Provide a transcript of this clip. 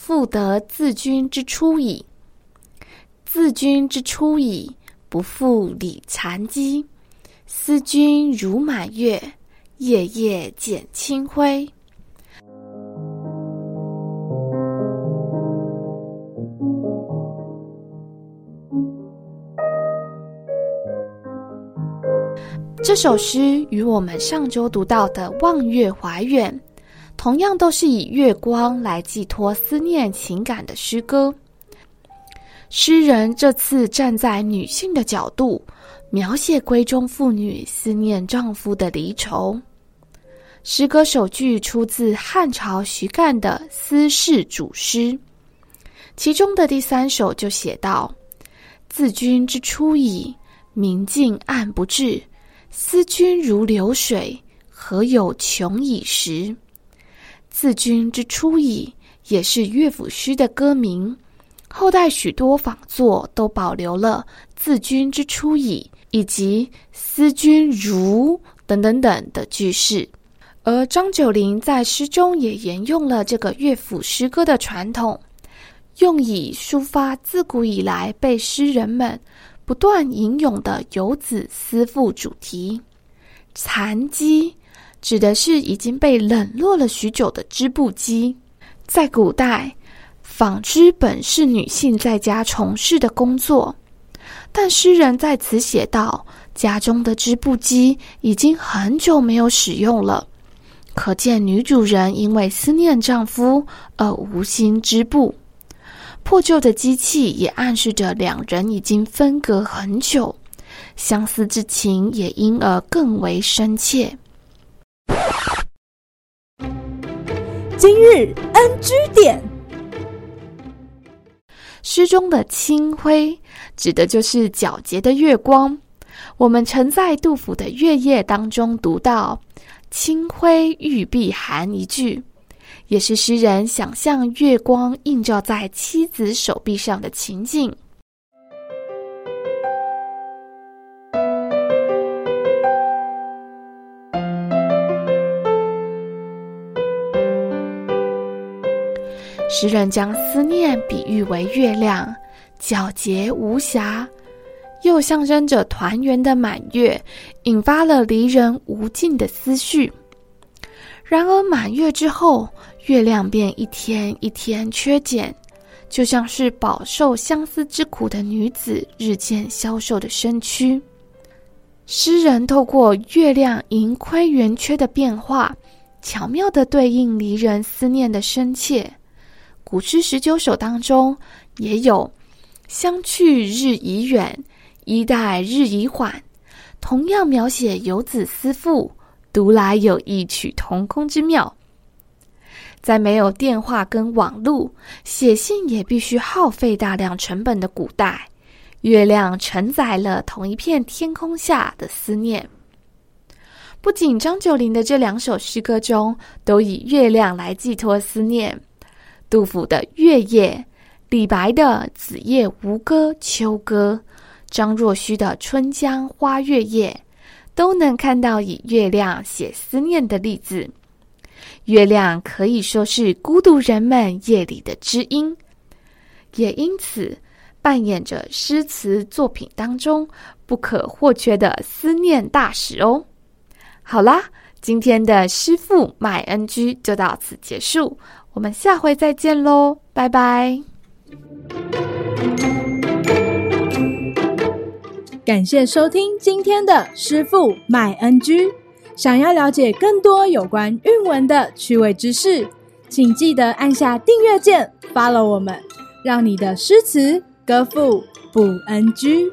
赋得自君之初矣》。自君之初矣，不复理残机。思君如满月，夜夜减清辉。这首诗与我们上周读到的《望月怀远》，同样都是以月光来寄托思念情感的诗歌。诗人这次站在女性的角度，描写闺中妇女思念丈夫的离愁。诗歌首句出自汉朝徐干的《思事主诗》，其中的第三首就写道：“自君之初矣，明镜暗不至。思君如流水，何有穷已时？”自君之初矣，也是乐府诗的歌名。后代许多仿作都保留了“自君之初矣”以及“思君如”等等等的句式，而张九龄在诗中也沿用了这个乐府诗歌的传统，用以抒发自古以来被诗人们不断吟咏的游子思妇主题。残机指的是已经被冷落了许久的织布机，在古代。纺织本是女性在家从事的工作，但诗人在此写道：家中的织布机已经很久没有使用了，可见女主人因为思念丈夫而无心织布。破旧的机器也暗示着两人已经分隔很久，相思之情也因而更为深切。今日 NG 点。诗中的清辉，指的就是皎洁的月光。我们曾在杜甫的《月夜》当中读到“清辉玉臂寒”一句，也是诗人想象月光映照在妻子手臂上的情景。诗人将思念比喻为月亮，皎洁无瑕，又象征着团圆的满月，引发了离人无尽的思绪。然而满月之后，月亮便一天一天缺减，就像是饱受相思之苦的女子日渐消瘦的身躯。诗人透过月亮盈亏圆缺的变化，巧妙地对应离人思念的深切。古诗十九首当中也有“相去日已远，衣带日已缓”，同样描写游子思妇，独来有异曲同工之妙。在没有电话跟网络，写信也必须耗费大量成本的古代，月亮承载了同一片天空下的思念。不仅张九龄的这两首诗歌中都以月亮来寄托思念。杜甫的《月夜》，李白的《子夜吴歌·秋歌》，张若虚的《春江花月夜》，都能看到以月亮写思念的例子。月亮可以说是孤独人们夜里的知音，也因此扮演着诗词作品当中不可或缺的思念大使哦。好啦，今天的师傅麦恩居就到此结束。我们下回再见喽，拜拜！感谢收听今天的师傅麦恩居。想要了解更多有关韵文的趣味知识，请记得按下订阅键，follow 我们，让你的诗词歌赋不 NG。